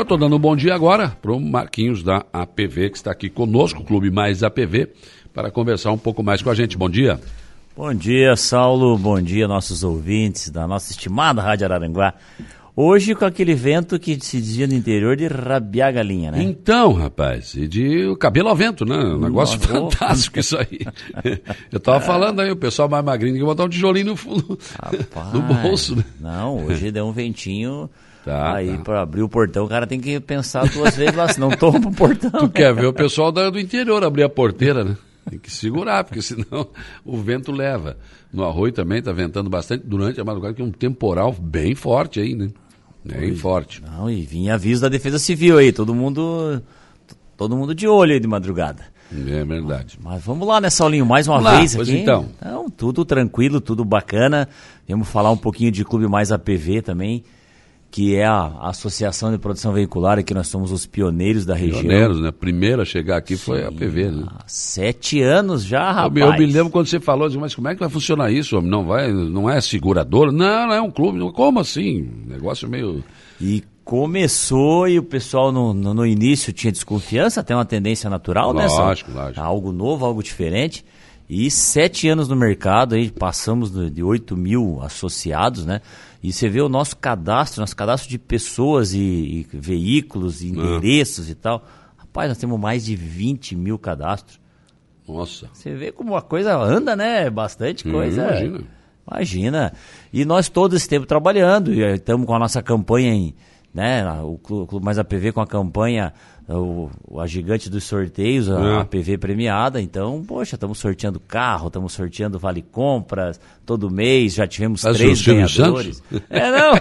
Eu estou dando um bom dia agora para o Marquinhos da APV, que está aqui conosco, Clube Mais APV, para conversar um pouco mais com a gente. Bom dia. Bom dia, Saulo. Bom dia, nossos ouvintes da nossa estimada Rádio Araranguá. Hoje com aquele vento que se dizia no interior de rabiar a galinha, né? Então, rapaz, e de cabelo ao vento, né? Um negócio Nossa, fantástico isso aí. Eu tava falando aí, o pessoal mais magrinho que botar um tijolinho no, fundo, no bolso, né? Não, hoje deu um ventinho... Tá, aí tá. para abrir o portão o cara tem que pensar duas vezes lá, senão toma o portão. Tu quer ver o pessoal do interior abrir a porteira, né? Tem que segurar, porque senão o vento leva. No arroio também está ventando bastante durante a madrugada, que é um temporal bem forte aí, né? Bem forte. Não, e vinha aviso da Defesa Civil aí, todo mundo todo mundo de olho aí de madrugada. É verdade. Mas vamos lá, né, Saulinho, mais uma vamos vez lá, aqui. Então. Então, tudo tranquilo, tudo bacana. Vamos falar um pouquinho de Clube Mais APV também que é a Associação de Produção Veicular, que nós somos os pioneiros da região. Pioneiros, né? Primeiro a chegar aqui Sim, foi a PV, né? Sete anos já, rapaz. Eu, eu me lembro quando você falou, mas como é que vai funcionar isso, homem? Não vai, não é seguradora? Não, não é um clube. Como assim? Negócio meio... E começou e o pessoal no, no, no início tinha desconfiança, tem uma tendência natural, lógico, né? Lógico, lógico. Algo novo, algo diferente. E sete anos no mercado, aí passamos de, de 8 mil associados, né? E você vê o nosso cadastro, nosso cadastro de pessoas e, e veículos, e ah. endereços ah. e tal. Rapaz, nós temos mais de 20 mil cadastros. Nossa. Você vê como a coisa anda, né? Bastante hum, coisa. imagina. Imagina. E nós todo esse tempo trabalhando, e estamos com a nossa campanha em, né, o Clube Mais APV com a campanha o, a gigante dos sorteios, a, é. a PV premiada. Então, poxa, estamos sorteando carro, estamos sorteando vale compras todo mês, já tivemos Mas três ganhadores. É, não.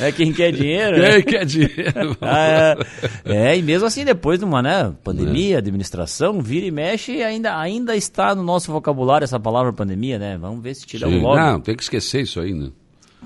é quem quer dinheiro. Quem né? quer dinheiro. é, é, e mesmo assim, depois de uma né, pandemia, é. administração, vira e mexe, ainda, ainda está no nosso vocabulário essa palavra pandemia, né? Vamos ver se tira Sim. logo. Não, tem que esquecer isso aí, né?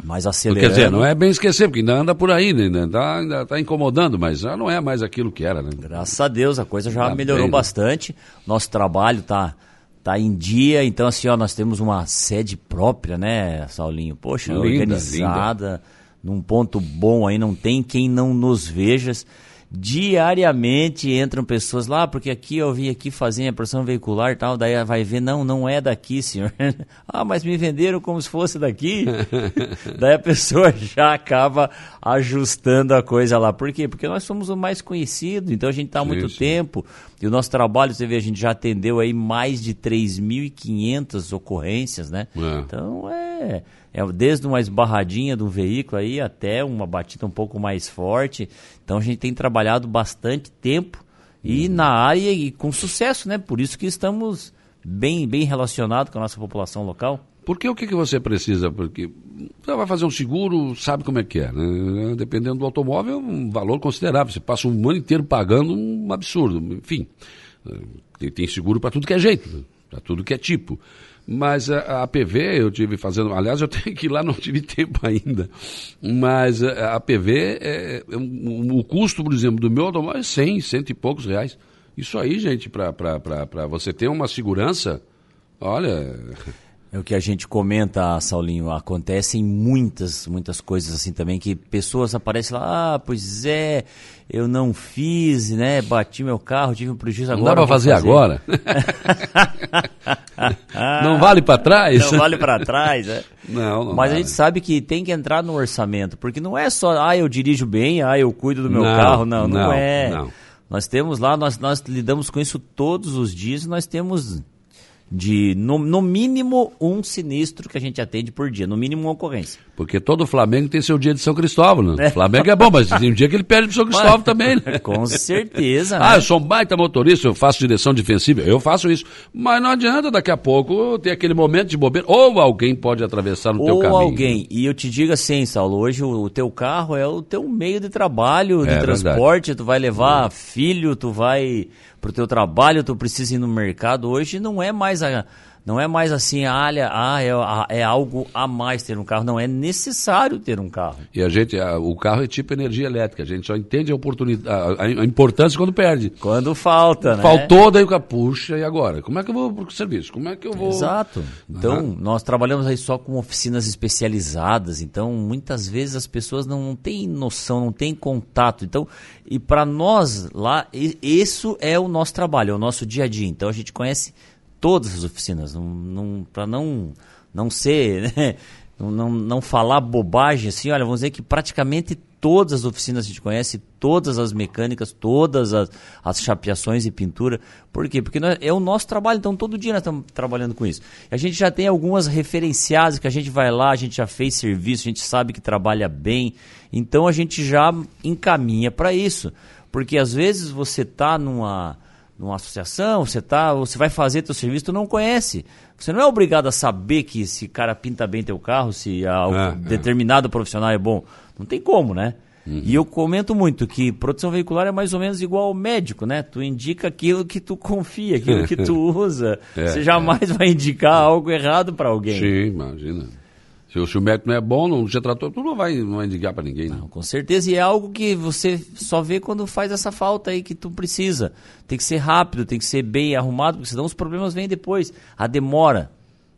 Mas acelerando... Quer dizer, não é bem esquecer, porque ainda anda por aí, né? ainda está ainda tá incomodando, mas já não é mais aquilo que era, né? Graças a Deus, a coisa já tá melhorou bem, né? bastante. Nosso trabalho está tá em dia, então assim, ó, nós temos uma sede própria, né, Saulinho? Poxa, linda, organizada, linda. num ponto bom aí, não tem quem não nos veja diariamente entram pessoas lá, porque aqui eu vim aqui fazer a pressão veicular e tal, daí vai ver, não, não é daqui, senhor. ah, mas me venderam como se fosse daqui. daí a pessoa já acaba ajustando a coisa lá. Por quê? Porque nós somos o mais conhecido, então a gente está há muito sim. tempo, e o nosso trabalho, você vê, a gente já atendeu aí mais de 3.500 ocorrências, né? É. Então é é desde uma esbarradinha do veículo aí até uma batida um pouco mais forte. Então a gente tem trabalhado bastante tempo e uhum. na área e com sucesso, né? Por isso que estamos bem, bem relacionados com a nossa população local. Porque o que, que você precisa? Porque você vai fazer um seguro, sabe como é que é, né? Dependendo do automóvel, um valor considerável. Você passa um ano inteiro pagando um absurdo. Enfim, tem seguro para tudo que é jeito, para tudo que é tipo. Mas a, a PV eu tive fazendo, aliás, eu tenho que ir lá, não tive tempo ainda. Mas a, a PV, é, é um, o custo, por exemplo, do meu automóvel é 100, cento e poucos reais. Isso aí, gente, para você ter uma segurança, olha. É o que a gente comenta, Saulinho, acontecem muitas, muitas coisas assim também, que pessoas aparecem lá, ah, pois é, eu não fiz, né, bati meu carro, tive um prejuízo agora. Não dá para fazer, fazer, agora? não vale para trás? Não vale para trás, é. Não, não Mas a gente sabe que tem que entrar no orçamento, porque não é só, ah, eu dirijo bem, ah, eu cuido do meu não, carro, não, não, não é. Não. Nós temos lá, nós, nós lidamos com isso todos os dias, nós temos de no, no, mínimo um sinistro que a gente atende por dia, no mínimo uma ocorrência. Porque todo Flamengo tem seu dia de São Cristóvão, né? É. Flamengo é bom, mas tem um dia que ele perde pro São Cristóvão mas, também, né? Com certeza. ah, né? eu sou um baita motorista, eu faço direção defensiva, eu faço isso. Mas não adianta daqui a pouco ter aquele momento de bobeira, ou alguém pode atravessar no ou teu caminho. Ou alguém, e eu te digo assim, Saulo, hoje o, teu carro é o teu meio de trabalho, de é, transporte, verdade. tu vai levar filho, tu vai pro teu trabalho, tu precisa ir no mercado. Hoje não é mais a Não é mais assim, olha, ah, é, é, algo a mais ter um carro. Não, é necessário ter um carro. E a gente, a, o carro é tipo energia elétrica. A gente só entende a oportunidade, a, a importância quando perde. Quando falta, né? Faltou, daí o cara, puxa, e agora? Como é que eu vou pro serviço? Como é que eu vou... Exato. Então, uhum. nós trabalhamos aí só com oficinas especializadas. Então, muitas vezes as pessoas não têm noção, não têm contato. Então, e para nós lá, isso é o nosso trabalho, é o nosso dia a dia. Então, a gente conhece todas as oficinas, não, não, para não, não ser, né? não, não, não falar bobagem assim, olha, vamos dizer que praticamente todas as oficinas a gente conhece, todas as mecânicas, todas as, as chapeações e pintura. Por quê? Porque nós, é o nosso trabalho, então todo dia nós estamos trabalhando com isso. A gente já tem algumas referenciadas que a gente vai lá, a gente já fez serviço, a gente sabe que trabalha bem, então a gente já encaminha para isso. Porque às vezes você está numa numa associação, você tá, você vai fazer teu serviço, tu não conhece. Você não é obrigado a saber que esse cara pinta bem teu carro, se a, é, é. determinado é. profissional é bom. Não tem como, né? Uhum. E eu comento muito que produção veicular é mais ou menos igual ao médico, né? Tu indica aquilo que tu confia, aquilo que tu usa. É, você jamais é. vai indicar algo errado para alguém. Sim, imagina. Se, se o médico não é bom, não já tratou, tu não vai, não vai indicar para ninguém. Né? Não, com certeza, e é algo que você só vê quando faz essa falta aí que tu precisa. Tem que ser rápido, tem que ser bem arrumado, porque senão os problemas vêm depois. A demora.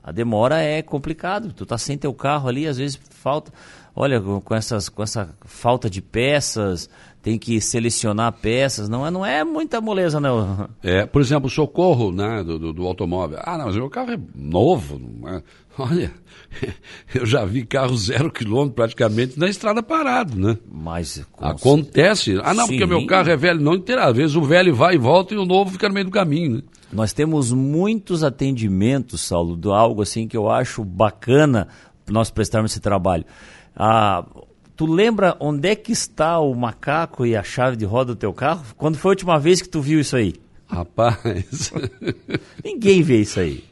A demora é complicado. Tu tá sem teu carro ali, às vezes falta. Olha, com, essas, com essa falta de peças, tem que selecionar peças, não é, não é muita moleza, não. É, por exemplo, o socorro né, do, do, do automóvel. Ah, não, mas o meu carro é novo. É? Olha, eu já vi carro zero quilômetro praticamente na estrada parado, né? Mas acontece. Ah, não, Sim. porque o meu carro é velho, não inteira. Às vezes o velho vai e volta e o novo fica no meio do caminho, né? Nós temos muitos atendimentos, Saulo, do algo assim que eu acho bacana nós prestarmos esse trabalho. Ah, Tu lembra onde é que está o macaco e a chave de roda do teu carro? Quando foi a última vez que tu viu isso aí? Rapaz. Ninguém vê isso aí.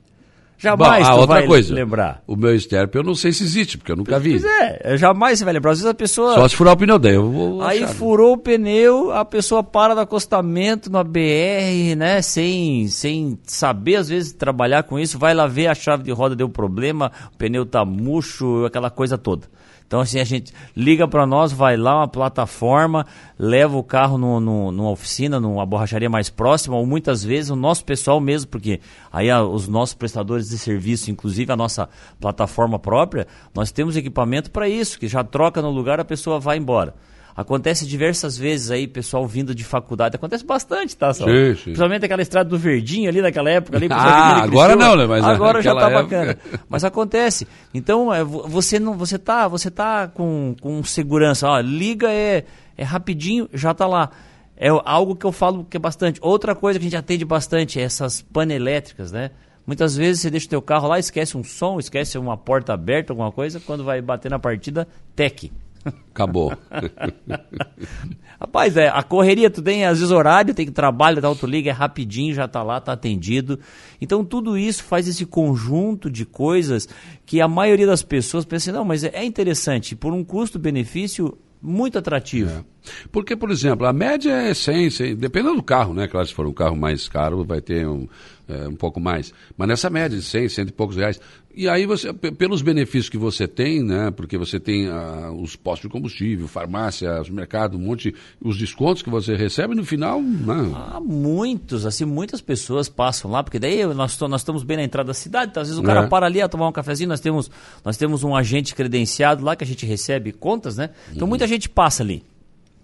Jamais Bom, tu outra coisa, lembrar. O meu estéreo eu não sei se existe, porque eu nunca vi. Pois é, jamais você vai lembrar. Às vezes a pessoa. Só se furar o pneu daí, eu vou. Aí achar. furou o pneu, a pessoa para no acostamento, na BR, né? Sem, sem saber, às vezes, trabalhar com isso, vai lá ver a chave de roda deu problema, o pneu tá murcho, aquela coisa toda. Então, assim, a gente liga para nós, vai lá, uma plataforma, leva o carro no, no, numa oficina, numa borracharia mais próxima, ou muitas vezes o nosso pessoal mesmo, porque aí a, os nossos prestadores de serviço, inclusive a nossa plataforma própria, nós temos equipamento para isso, que já troca no lugar, a pessoa vai embora. Acontece diversas vezes aí, pessoal vindo de faculdade. Acontece bastante, tá, Sal? Sim, sim. Principalmente aquela estrada do Verdinho ali naquela época. Ali, ah, agora não, né? Mas agora já tá época... bacana. Mas acontece. Então, é, você não, você tá, você tá com, com segurança. Ó, liga é, é rapidinho, já tá lá. É algo que eu falo que é bastante. Outra coisa que a gente atende bastante é essas panelétricas, né? Muitas vezes você deixa o teu carro lá, esquece um som, esquece uma porta aberta, alguma coisa, quando vai bater na partida, tec. Acabou. Rapaz, é, a correria tu tem, às vezes horário, tem que trabalho, da autoliga, é rapidinho, já tá lá, tá atendido. Então tudo isso faz esse conjunto de coisas que a maioria das pessoas pensa, não, mas é interessante, por um custo-benefício muito atrativo. É. Porque, por exemplo, a média é 100, 100, dependendo do carro, né? Claro, se for um carro mais caro, vai ter um, é, um pouco mais. Mas nessa média de 100, 100 e poucos reais. E aí, você, pelos benefícios que você tem, né? Porque você tem ah, os postos de combustível, farmácia, mercado, um monte, os descontos que você recebe, no final. Né? Ah, muitos, assim, muitas pessoas passam lá, porque daí nós, nós estamos bem na entrada da cidade, então, às vezes o cara é. para ali a tomar um cafezinho, nós temos, nós temos um agente credenciado lá que a gente recebe contas, né? Então uhum. muita gente passa ali.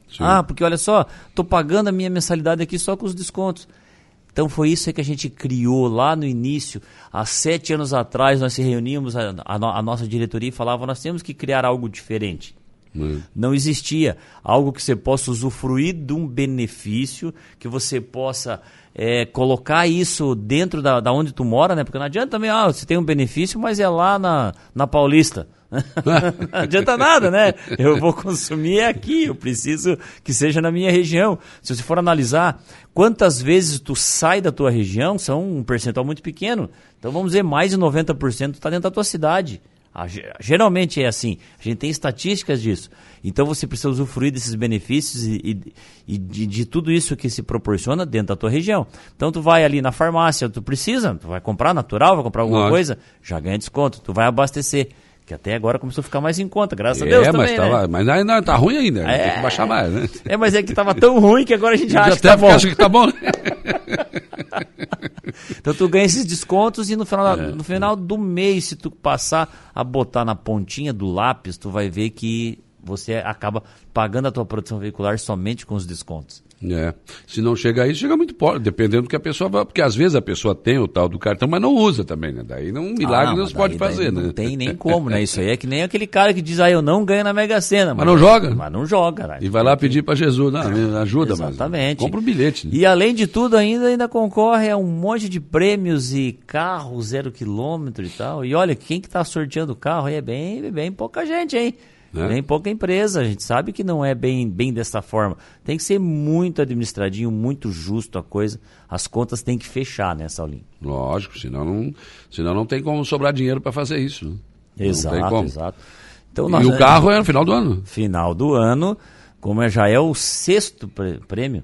Sim. Ah, porque olha só, estou pagando a minha mensalidade aqui só com os descontos. Então foi isso que a gente criou lá no início. Há sete anos atrás nós se reuníamos, a, a, a nossa diretoria e falava, nós temos que criar algo diferente. Hum. Não existia algo que você possa usufruir de um benefício, que você possa é, colocar isso dentro da, da onde tu mora, né? Porque não adianta também, ah, você tem um benefício, mas é lá na, na Paulista. Não adianta nada, né? Eu vou consumir aqui, eu preciso que seja na minha região. Se você for analisar quantas vezes tu sai da tua região, são um percentual muito pequeno. Então vamos dizer, mais de 90% está dentro da tua cidade. Geralmente é assim, a gente tem estatísticas disso. Então você precisa usufruir desses benefícios e, e, e de, de, tudo isso que se proporciona dentro da tua região. Então tu vai ali na farmácia, tu precisa, tu vai comprar natural, vai comprar alguma Nossa. coisa, já ganha desconto. Tu vai abastecer. Que até agora começou a ficar mais em conta, graças é, a Deus mas também, tava, né? Mas ainda tá ruim ainda, é, tem que baixar mais, né? É, mas é que tava tão ruim que agora a gente já acha que tá bom. acha que tá bom. então tu ganha esses descontos e no final, é, no final do mês, se tu passar a botar na pontinha do lápis, tu vai ver que você acaba pagando a tua produção veicular somente com os descontos. É. Se não chega aí, chega muito pobre, dependendo do que a pessoa vai. Porque às vezes a pessoa tem o tal do cartão, mas não usa também, né? Daí um milagre ah, não, se pode fazer, né? Não tem nem como, né? Isso aí é que nem aquele cara que diz, ah, eu não ganho na Mega Sena. Mas, mas não joga? Mas não joga, né? E vai lá pedir para Jesus, não, me ajuda, Exatamente. Mas compra um bilhete. Né? E além de tudo, ainda, ainda concorre a um monte de prêmios e carro zero quilômetro e tal. E olha, quem que tá sorteando o carro aí é bem, bem pouca gente, hein? Né? Tem pouca empresa, a gente sabe que não é bem, bem dessa forma. Tem que ser muito administradinho, muito justo a coisa. As contas têm que fechar, né, Saulinho? Lógico, senão não, senão não tem como sobrar dinheiro para fazer isso. Né? Exato, exato. Então, nós, e o carro é no final do ano? Final do ano, como já é o sexto prêmio,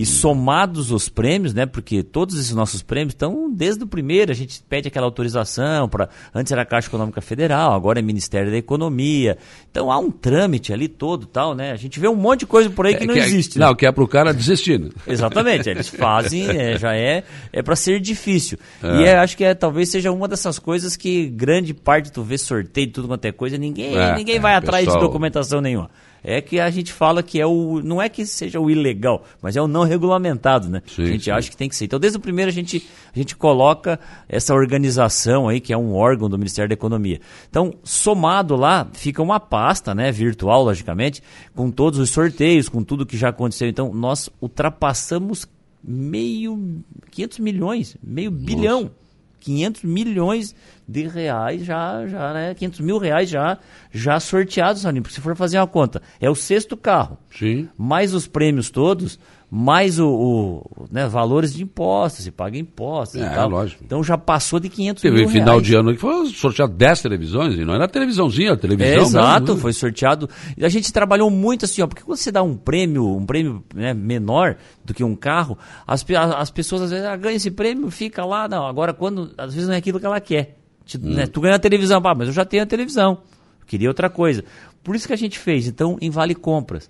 e somados os prêmios, né? Porque todos esses nossos prêmios estão desde o primeiro, a gente pede aquela autorização para antes era a Caixa Econômica Federal, agora é Ministério da Economia. Então há um trâmite ali todo, tal, né? A gente vê um monte de coisa por aí que é, não que é, existe. É, né? Não, que é para o cara desistir. Né? Exatamente, eles fazem, é, já é é para ser difícil. É. E é, acho que é, talvez seja uma dessas coisas que grande parte tu vê sorteio, tudo quanto é coisa, ninguém é, ninguém vai atrás pessoal... de documentação nenhuma é que a gente fala que é o. Não é que seja o ilegal, mas é o não regulamentado, né? Sim, a gente sim. acha que tem que ser. Então, desde o primeiro, a gente, a gente coloca essa organização aí, que é um órgão do Ministério da Economia. Então, somado lá, fica uma pasta, né? Virtual, logicamente, com todos os sorteios, com tudo que já aconteceu. Então, nós ultrapassamos meio. 500 milhões, meio Nossa. bilhão 500 milhões de reais já, já né? 500 mil reais já, já sorteados, Salim. Porque se for fazer uma conta, é o sexto carro. Sim. Mais os prêmios todos, mais o, o né, valores de impostos, se paga impostos é, e tal. lógico. Então já passou de 500 Teve mil final reais. de ano que foi sorteado 10 televisões, e não era televisãozinha, era televisão é, Exato, mesmo. Né? foi sorteado. E a gente trabalhou muito assim, ó, porque quando você dá um prêmio, um prêmio né, menor do que um carro, as, as pessoas às vezes ah, ganham esse prêmio, fica lá, não, agora quando, às vezes não é aquilo que ela quer. Hum. Né, tu ganha a televisão, ah, mas eu já tenho a televisão, queria outra coisa. Por isso que a gente fez, então, em Vale Compras.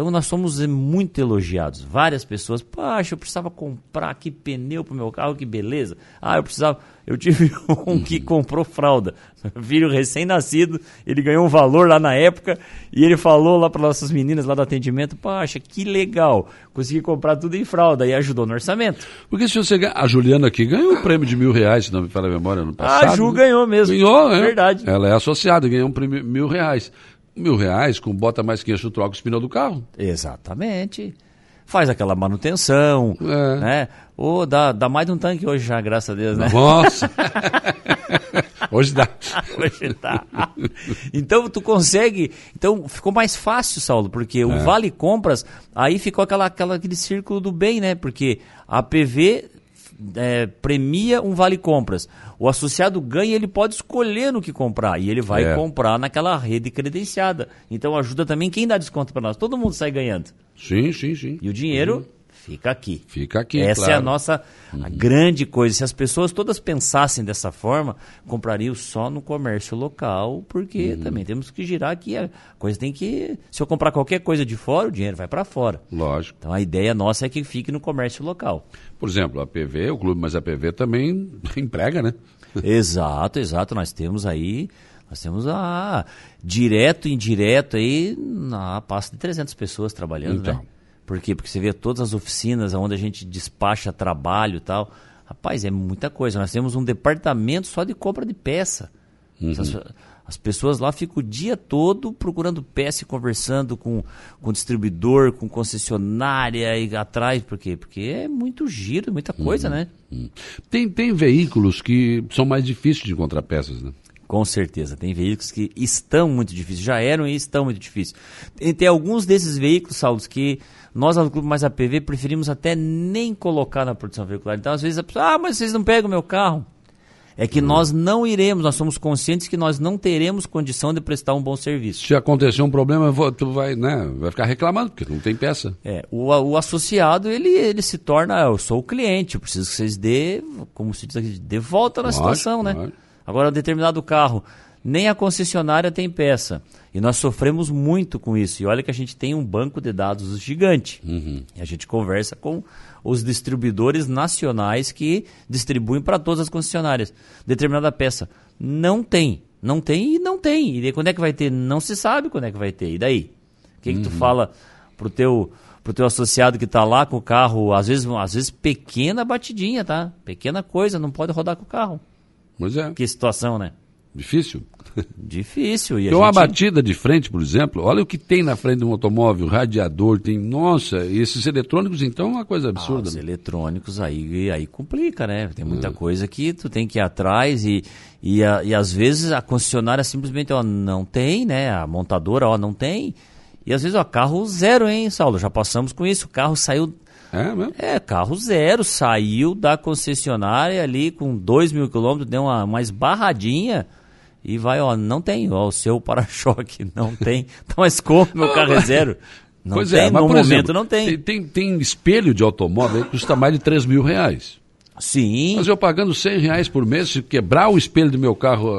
Então nós somos muito elogiados. Várias pessoas, poxa, eu precisava comprar aqui pneu para o meu carro, que beleza. Ah, eu precisava. Eu tive um que comprou fralda. Filho recém-nascido, ele ganhou um valor lá na época e ele falou lá para nossas meninas lá do atendimento, poxa, que legal, consegui comprar tudo em fralda e ajudou no orçamento. Porque se você a Juliana aqui ganhou um prêmio de mil reais, se não me fala a memória, no passado. A Ju ganhou mesmo. Ganhou, é. Verdade. Ela é associada, ganhou um prêmio de mil reais mil reais, com bota mais 500, troca os pneus do carro. Exatamente. Faz aquela manutenção, é. né? Ou dá, dá mais de um tanque hoje já, graças a Deus, né? Nossa! hoje dá. hoje dá. Então tu consegue. Então ficou mais fácil, Saulo, porque é. o Vale Compras, aí ficou aquela, aquela, aquele círculo do bem, né? Porque a PV é, premia um vale compras. O associado ganha, ele pode escolher no que comprar e ele vai é. comprar naquela rede credenciada. Então ajuda também quem dá desconto para nós. Todo mundo sai ganhando. Sim, sim, sim. E o dinheiro uhum. Fica aqui. Fica aqui. Essa claro. é a nossa a grande coisa. Se as pessoas todas pensassem dessa forma, comprariam só no comércio local, porque uhum. também temos que girar aqui. A coisa tem que. Se eu comprar qualquer coisa de fora, o dinheiro vai para fora. Lógico. Então a ideia nossa é que fique no comércio local. Por exemplo, a PV, o clube, mas a PV também emprega, né? exato, exato. Nós temos aí. Nós temos a direto e indireto aí na pasta de 300 pessoas trabalhando, então. né? Por quê? Porque você vê todas as oficinas onde a gente despacha trabalho e tal. Rapaz, é muita coisa. Nós temos um departamento só de compra de peça. Uhum. As, as, pessoas lá ficam o dia todo procurando peça e conversando com, com distribuidor, com concessionária e atrás. Por quê? Porque é muito giro, muita coisa, uhum. né? Uhum. Tem, tem veículos que são mais difíceis de encontrar peças, né? Com certeza. Tem veículos que estão muito difíceis, já eram e estão muito difíceis. Tem, tem alguns desses veículos, Saulo, que nós, no Clube Mais APV, preferimos até nem colocar na produção veicular. Então, às vezes, a pessoa, ah, mas vocês não pegam o meu carro. É que uhum. nós não iremos, nós somos conscientes que nós não teremos condição de prestar um bom serviço. Se acontecer um problema, tu vai, né, vai ficar reclamando, porque não tem peça. É, o, o associado, ele, ele se torna, eu sou o cliente, eu preciso que vocês dê, como se diz aqui, dê volta na lógico, situação, né? Lógico. Agora, um determinado carro, nem a concessionária tem peça. E nós sofremos muito com isso. E olha que a gente tem um banco de dados gigante. Uhum. E a gente conversa com os distribuidores nacionais que distribuem para todas as concessionárias. Determinada peça não tem. Não tem e não tem. E quando é que vai ter? Não se sabe quando é que vai ter. E daí? O que, uhum. que tu uhum. fala pro teu, pro teu associado que está lá com o carro, às vezes, às vezes pequena batidinha, tá? Pequena coisa, não pode rodar com o carro. Pois é. Que situação, né? Difícil? Difícil. E tem gente... uma batida de frente, por exemplo, olha o que tem na frente de um automóvel, radiador, tem. Nossa, e esses eletrônicos, então, é uma coisa ah, absurda. Ah, os né? eletrônicos aí, aí complica, né? Tem muita é. coisa que tu tem que ir atrás e, e, a, e às vezes a concessionária simplesmente ó, não tem, né? A montadora ó, não tem. E às vezes, ó, carro zero, hein, Saulo? Já passamos com isso. O carro saiu. É, mesmo? é, carro zero, saiu da concessionária ali com 2 mil quilômetros, deu uma, uma esbarradinha e vai, ó, não tem, ó, o seu para-choque não tem. Então, mas como meu carro é zero? Não pois tem, é, mas, no momento exemplo, não tem. tem. Tem espelho de automóvel que custa mais de 3 mil reais. Sim. Mas eu pagando 100 reais por mês, se quebrar o espelho do meu carro,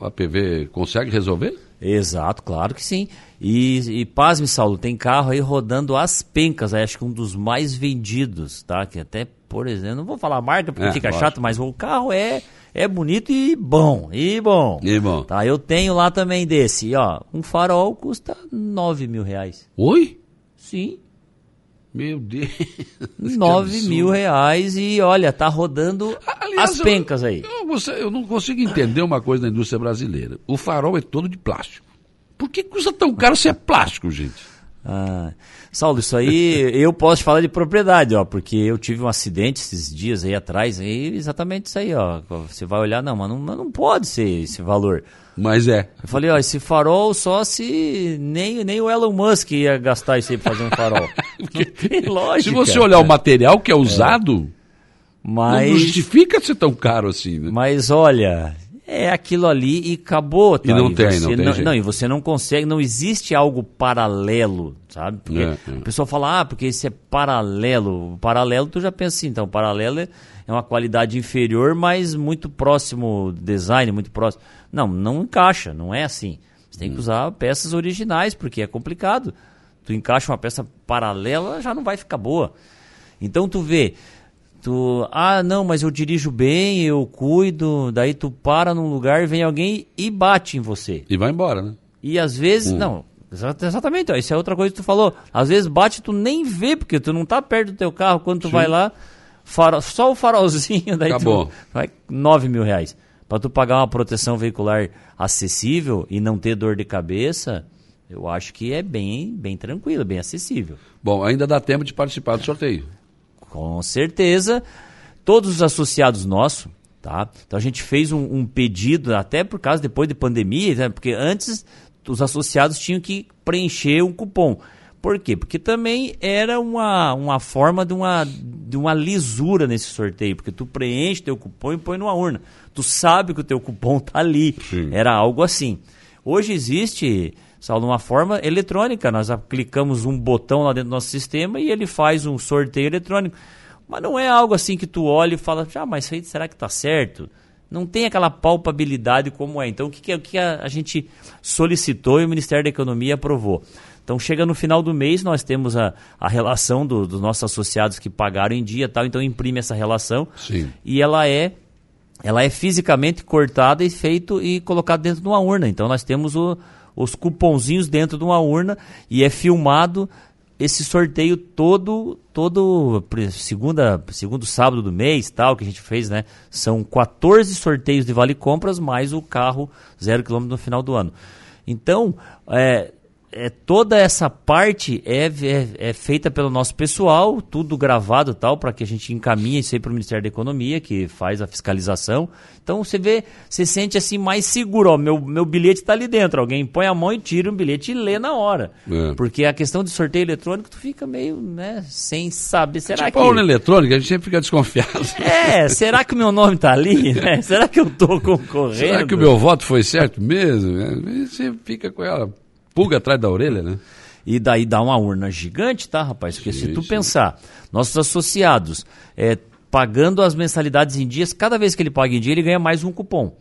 a PV consegue resolver? Exato, claro que sim. E, e pasme, Saulo, tem carro aí rodando as pencas, acho que um dos mais vendidos, tá? Que até, por exemplo, não vou falar a marca porque é, fica lógico. chato, mas o carro é é bonito e bom, e bom. E bom. Tá, eu tenho lá também desse, ó, um farol custa 9 mil reais. Oi? Sim. Meu Deus. 9 mil reais e olha, tá rodando Aliás, as pencas aí. Eu, você, eu não consigo entender uma coisa da indústria brasileira. O farol é todo de plástico. Por que custa tão caro se é plástico, gente? Ah, Saulo, isso aí eu posso falar de propriedade, ó, porque eu tive um acidente esses dias aí atrás, e exatamente isso aí, ó. Você vai olhar, não, mas não, mas não pode ser esse valor. Mas é. Eu falei, ó, esse farol só se nem, nem o Elon Musk ia gastar isso aí pra fazer um farol. lógica. Se você olhar o material que é usado. Mas... não justifica ser tão caro assim, né? Mas olha, é aquilo ali e acabou. Tá? E não e tem, não tem. Não, não, e você não consegue, não existe algo paralelo, sabe? Porque é, é. a pessoa fala, ah, porque isso é paralelo. Paralelo, tu já pensa assim, então, paralelo é, é uma qualidade inferior, mas muito próximo design, muito próximo. Não, não encaixa, não é assim. Você tem que hum. usar peças originais, porque é complicado. Tu encaixa uma peça paralela, já não vai ficar boa. Então tu vê, Tu, ah, não, mas eu dirijo bem, eu cuido, daí tu para num lugar, vem alguém e bate em você. E vai embora, né? E às vezes, hum. não, exatamente, ó, isso é outra coisa que tu falou. Às vezes bate tu nem vê, porque tu não tá perto do teu carro, quando tu Sim. vai lá, farol, só o farolzinho, daí Acabou. tu vai 9 mil reais. Pra tu pagar uma proteção veicular acessível e não ter dor de cabeça, eu acho que é bem, bem tranquilo, bem acessível. Bom, ainda dá tempo de participar do sorteio. Com certeza, todos os associados nossos, tá? Então a gente fez um, um pedido, até por causa depois de pandemia, né? porque antes os associados tinham que preencher um cupom. Por quê? Porque também era uma, uma forma de uma, de uma lisura nesse sorteio, porque tu preenche teu cupom e põe numa urna. Tu sabe que o teu cupom tá ali. Sim. Era algo assim. Hoje existe Saulo, uma forma eletrônica. Nós clicamos um botão lá dentro do nosso sistema e ele faz um sorteio eletrônico. Mas não é algo assim que tu olha e fala, ah, mas aí será que está certo? Não tem aquela palpabilidade como é. Então, o que, que, o que a, gente solicitou e o Ministério da Economia aprovou? Então, chega no final do mês, nós temos a, a relação do, dos nossos associados que pagaram em dia tal. Então, imprime essa relação. Sim. E ela é ela é fisicamente cortada e feito e colocada dentro de uma urna. Então, nós temos o, os cupomzinhos dentro de uma urna e é filmado esse sorteio todo todo segunda segundo sábado do mês tal que a gente fez né? São 14 sorteios de vale compras mais o carro zero quilômetro no final do ano. Então é, é, toda essa parte é, é, é, feita pelo nosso pessoal, tudo gravado tal, para que a gente encaminhe isso aí para o Ministério da Economia, que faz a fiscalização. Então você vê, você sente assim mais seguro, ó, meu, meu bilhete está ali dentro, alguém põe a mão e tira um bilhete e lê na hora. É. Porque a questão de sorteio eletrônico, tu fica meio, né, sem saber, será tipo que... Tipo eletrônica, a gente sempre fica desconfiado. É, será que o meu nome está ali, né? Será que eu estou concorrendo? Será que o meu voto foi certo mesmo? Você fica com ela pulga atrás da orelha, né? E daí dá uma urna gigante, tá, rapaz? Porque sim, se tu sim. pensar, nossos associados é, pagando as mensalidades em dias, cada vez que ele paga em dia, ele ganha mais um cupom.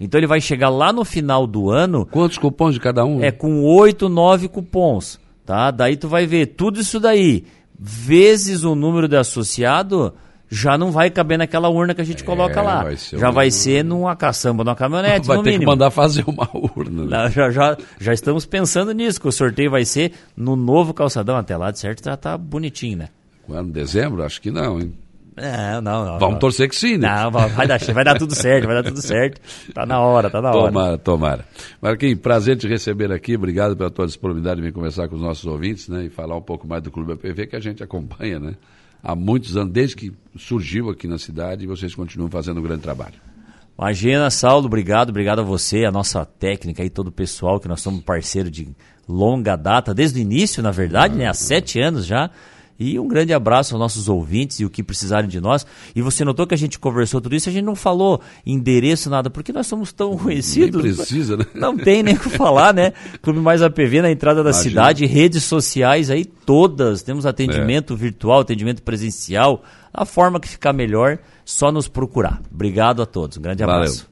Então ele vai chegar lá no final do ano. Quantos cupons de cada um? É com oito, nove cupons. Tá? Daí tu vai ver tudo isso daí, vezes o número de associado já não vai caber naquela urna que a gente é, coloca lá. Vai já um... vai ser numa caçamba, numa caminhonete, vai no ter mínimo. que mandar fazer uma urna. Né? Já, já, já estamos pensando nisso, que o sorteio vai ser no novo calçadão até lá, de certo, já tá bonitinho, né? Quando? Dezembro? Acho que não, hein? É, não, não. Vamos não. torcer que sim, né? Não, vai dar, vai dar tudo certo, vai dar tudo certo. Tá na hora, tá na hora. Tomara, tomara. Marquinhos, prazer te receber aqui. Obrigado pela tua disponibilidade de vir conversar com os nossos ouvintes, né? E falar um pouco mais do Clube APV que a gente acompanha, né? Há muitos anos, desde que surgiu aqui na cidade, e vocês continuam fazendo um grande trabalho. Imagina, Saulo, obrigado, obrigado a você, a nossa técnica e todo o pessoal, que nós somos parceiro de longa data, desde o início, na verdade, ah, né? Há sete anos já. E um grande abraço aos nossos ouvintes e o que precisarem de nós. E você notou que a gente conversou tudo isso, a gente não falou endereço, nada, porque nós somos tão conhecidos. Nem precisa, né? Não tem nem o que falar, né? Clube Mais APV na entrada da Imagina. cidade, redes sociais aí todas. Temos atendimento é. virtual, atendimento presencial. A forma que ficar melhor, só nos procurar. Obrigado a todos. Um grande abraço. Valeu.